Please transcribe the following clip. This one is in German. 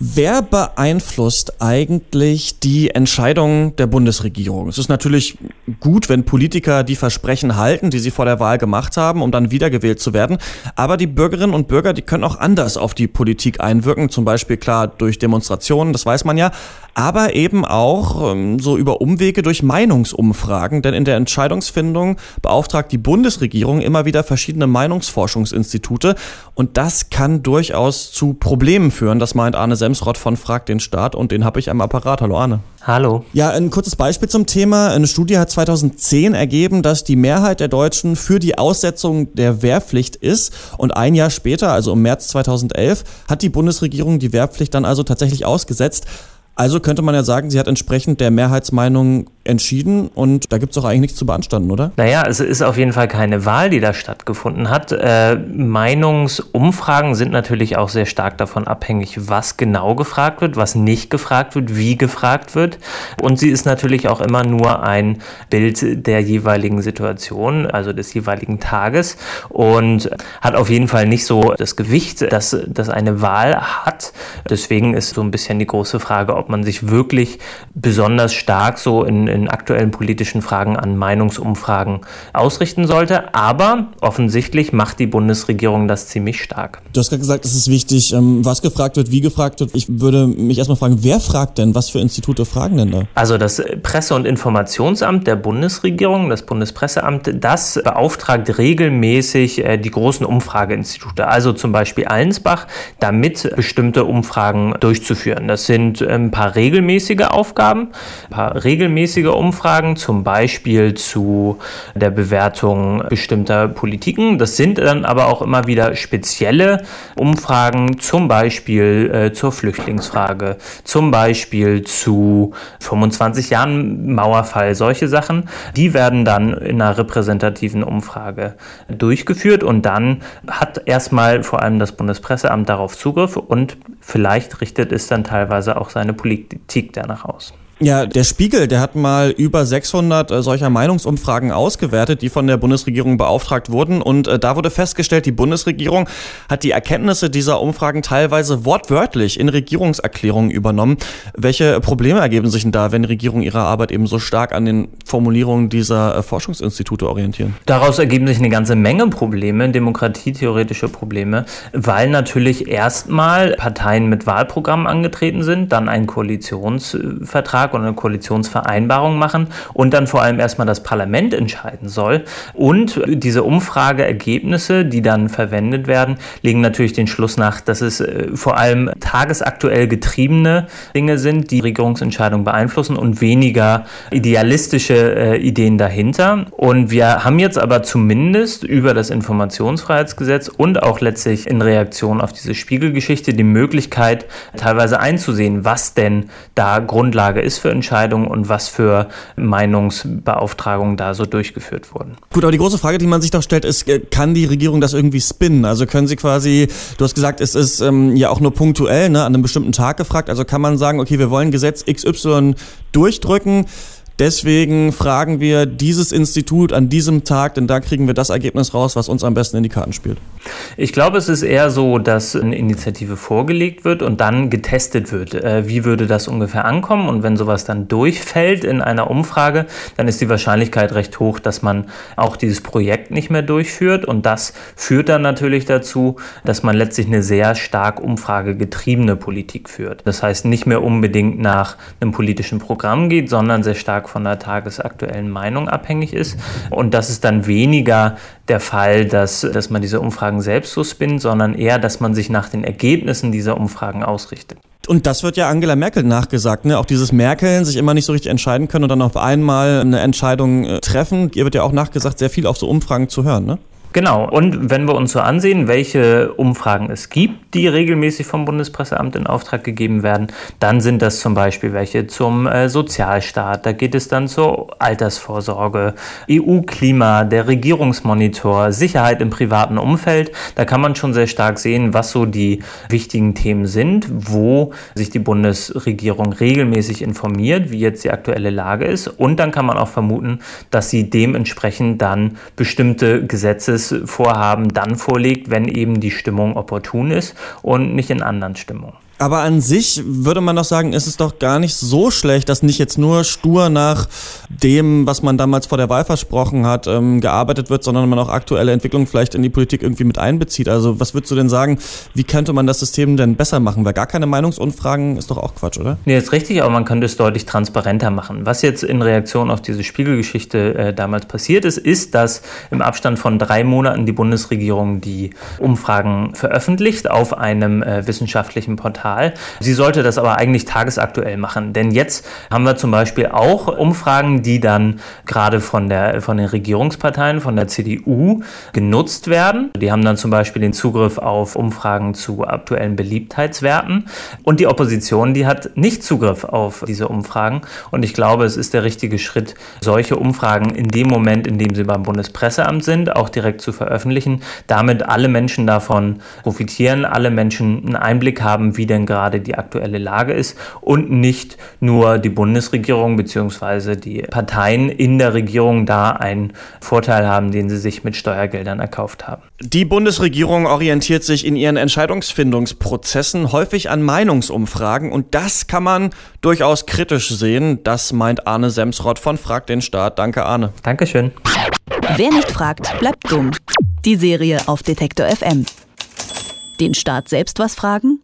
Wer beeinflusst eigentlich die Entscheidung der Bundesregierung? Es ist natürlich gut, wenn Politiker die Versprechen halten, die sie vor der Wahl gemacht haben, um dann wiedergewählt zu werden. Aber die Bürgerinnen und Bürger, die können auch anders auf die Politik einwirken. Zum Beispiel klar durch Demonstrationen, das weiß man ja aber eben auch ähm, so über Umwege durch Meinungsumfragen, denn in der Entscheidungsfindung beauftragt die Bundesregierung immer wieder verschiedene Meinungsforschungsinstitute und das kann durchaus zu Problemen führen. Das meint Arne Semsrott von Frag den Staat und den habe ich am Apparat. Hallo Arne. Hallo. Ja, ein kurzes Beispiel zum Thema. Eine Studie hat 2010 ergeben, dass die Mehrheit der Deutschen für die Aussetzung der Wehrpflicht ist. Und ein Jahr später, also im März 2011, hat die Bundesregierung die Wehrpflicht dann also tatsächlich ausgesetzt. Also könnte man ja sagen, sie hat entsprechend der Mehrheitsmeinung entschieden und da gibt es auch eigentlich nichts zu beanstanden, oder? Naja, es ist auf jeden Fall keine Wahl, die da stattgefunden hat. Äh, Meinungsumfragen sind natürlich auch sehr stark davon abhängig, was genau gefragt wird, was nicht gefragt wird, wie gefragt wird. Und sie ist natürlich auch immer nur ein Bild der jeweiligen Situation, also des jeweiligen Tages und hat auf jeden Fall nicht so das Gewicht, das, das eine Wahl hat. Deswegen ist so ein bisschen die große Frage, ob man sich wirklich besonders stark so in in aktuellen politischen Fragen an Meinungsumfragen ausrichten sollte. Aber offensichtlich macht die Bundesregierung das ziemlich stark. Du hast gerade gesagt, es ist wichtig, ähm, was gefragt wird, wie gefragt wird. Ich würde mich erstmal fragen, wer fragt denn? Was für Institute fragen denn da? Also das Presse- und Informationsamt der Bundesregierung, das Bundespresseamt, das beauftragt regelmäßig äh, die großen Umfrageinstitute, also zum Beispiel Allensbach, damit bestimmte Umfragen durchzuführen. Das sind ein paar regelmäßige Aufgaben, ein paar regelmäßige regelmäßige Umfragen, zum Beispiel zu der Bewertung bestimmter Politiken. Das sind dann aber auch immer wieder spezielle Umfragen, zum Beispiel äh, zur Flüchtlingsfrage, zum Beispiel zu 25 Jahren Mauerfall, solche Sachen. Die werden dann in einer repräsentativen Umfrage durchgeführt und dann hat erstmal vor allem das Bundespresseamt darauf Zugriff und vielleicht richtet es dann teilweise auch seine Politik danach aus. Ja, der Spiegel, der hat mal über 600 äh, solcher Meinungsumfragen ausgewertet, die von der Bundesregierung beauftragt wurden. Und äh, da wurde festgestellt, die Bundesregierung hat die Erkenntnisse dieser Umfragen teilweise wortwörtlich in Regierungserklärungen übernommen. Welche Probleme ergeben sich denn da, wenn Regierungen ihre Arbeit eben so stark an den Formulierungen dieser äh, Forschungsinstitute orientieren? Daraus ergeben sich eine ganze Menge Probleme, demokratietheoretische Probleme, weil natürlich erstmal Parteien mit Wahlprogrammen angetreten sind, dann ein Koalitionsvertrag oder eine Koalitionsvereinbarung machen und dann vor allem erstmal das Parlament entscheiden soll. Und diese Umfrageergebnisse, die dann verwendet werden, legen natürlich den Schluss nach, dass es äh, vor allem tagesaktuell getriebene Dinge sind, die Regierungsentscheidungen beeinflussen und weniger idealistische äh, Ideen dahinter. Und wir haben jetzt aber zumindest über das Informationsfreiheitsgesetz und auch letztlich in Reaktion auf diese Spiegelgeschichte die Möglichkeit, teilweise einzusehen, was denn da Grundlage ist für Entscheidungen und was für Meinungsbeauftragungen da so durchgeführt wurden. Gut, aber die große Frage, die man sich doch stellt, ist, äh, kann die Regierung das irgendwie spinnen? Also können sie quasi, du hast gesagt, es ist ähm, ja auch nur punktuell, ne, an einem bestimmten Tag gefragt, also kann man sagen, okay, wir wollen Gesetz XY durchdrücken, Deswegen fragen wir dieses Institut an diesem Tag, denn da kriegen wir das Ergebnis raus, was uns am besten in die Karten spielt. Ich glaube, es ist eher so, dass eine Initiative vorgelegt wird und dann getestet wird. Äh, wie würde das ungefähr ankommen? Und wenn sowas dann durchfällt in einer Umfrage, dann ist die Wahrscheinlichkeit recht hoch, dass man auch dieses Projekt nicht mehr durchführt. Und das führt dann natürlich dazu, dass man letztlich eine sehr stark umfragegetriebene Politik führt. Das heißt, nicht mehr unbedingt nach einem politischen Programm geht, sondern sehr stark stark von der tagesaktuellen Meinung abhängig ist. Und das ist dann weniger der Fall, dass, dass man diese Umfragen selbst so spinnt, sondern eher, dass man sich nach den Ergebnissen dieser Umfragen ausrichtet. Und das wird ja Angela Merkel nachgesagt, ne? Auch dieses Merkel sich immer nicht so richtig entscheiden können und dann auf einmal eine Entscheidung äh, treffen. Ihr wird ja auch nachgesagt, sehr viel auf so Umfragen zu hören, ne? Genau. Und wenn wir uns so ansehen, welche Umfragen es gibt, die regelmäßig vom Bundespresseamt in Auftrag gegeben werden, dann sind das zum Beispiel welche zum äh, Sozialstaat. Da geht es dann zur Altersvorsorge, EU-Klima, der Regierungsmonitor, Sicherheit im privaten Umfeld. Da kann man schon sehr stark sehen, was so die wichtigen Themen sind, wo sich die Bundesregierung regelmäßig informiert, wie jetzt die aktuelle Lage ist. Und dann kann man auch vermuten, dass sie dementsprechend dann bestimmte Gesetzesvorhaben dann vorlegt, wenn eben die Stimmung opportun ist und nicht in anderen Stimmungen. Aber an sich würde man doch sagen, ist es doch gar nicht so schlecht, dass nicht jetzt nur stur nach dem, was man damals vor der Wahl versprochen hat, ähm, gearbeitet wird, sondern man auch aktuelle Entwicklungen vielleicht in die Politik irgendwie mit einbezieht. Also was würdest du denn sagen, wie könnte man das System denn besser machen? Weil gar keine Meinungsumfragen ist doch auch Quatsch, oder? Nee, ist richtig, aber man könnte es deutlich transparenter machen. Was jetzt in Reaktion auf diese Spiegelgeschichte äh, damals passiert ist, ist, dass im Abstand von drei Monaten die Bundesregierung die Umfragen veröffentlicht auf einem äh, wissenschaftlichen Portal Quartal. Sie sollte das aber eigentlich tagesaktuell machen, denn jetzt haben wir zum Beispiel auch Umfragen, die dann gerade von, der, von den Regierungsparteien, von der CDU genutzt werden. Die haben dann zum Beispiel den Zugriff auf Umfragen zu aktuellen Beliebtheitswerten und die Opposition, die hat nicht Zugriff auf diese Umfragen und ich glaube, es ist der richtige Schritt, solche Umfragen in dem Moment, in dem sie beim Bundespresseamt sind, auch direkt zu veröffentlichen, damit alle Menschen davon profitieren, alle Menschen einen Einblick haben, wie der denn gerade die aktuelle Lage ist und nicht nur die Bundesregierung bzw. die Parteien in der Regierung da einen Vorteil haben, den sie sich mit Steuergeldern erkauft haben. Die Bundesregierung orientiert sich in ihren Entscheidungsfindungsprozessen häufig an Meinungsumfragen und das kann man durchaus kritisch sehen. Das meint Arne Semsrott von Frag den Staat. Danke, Arne. Dankeschön. Wer nicht fragt, bleibt dumm. Die Serie auf Detektor FM. Den Staat selbst was fragen?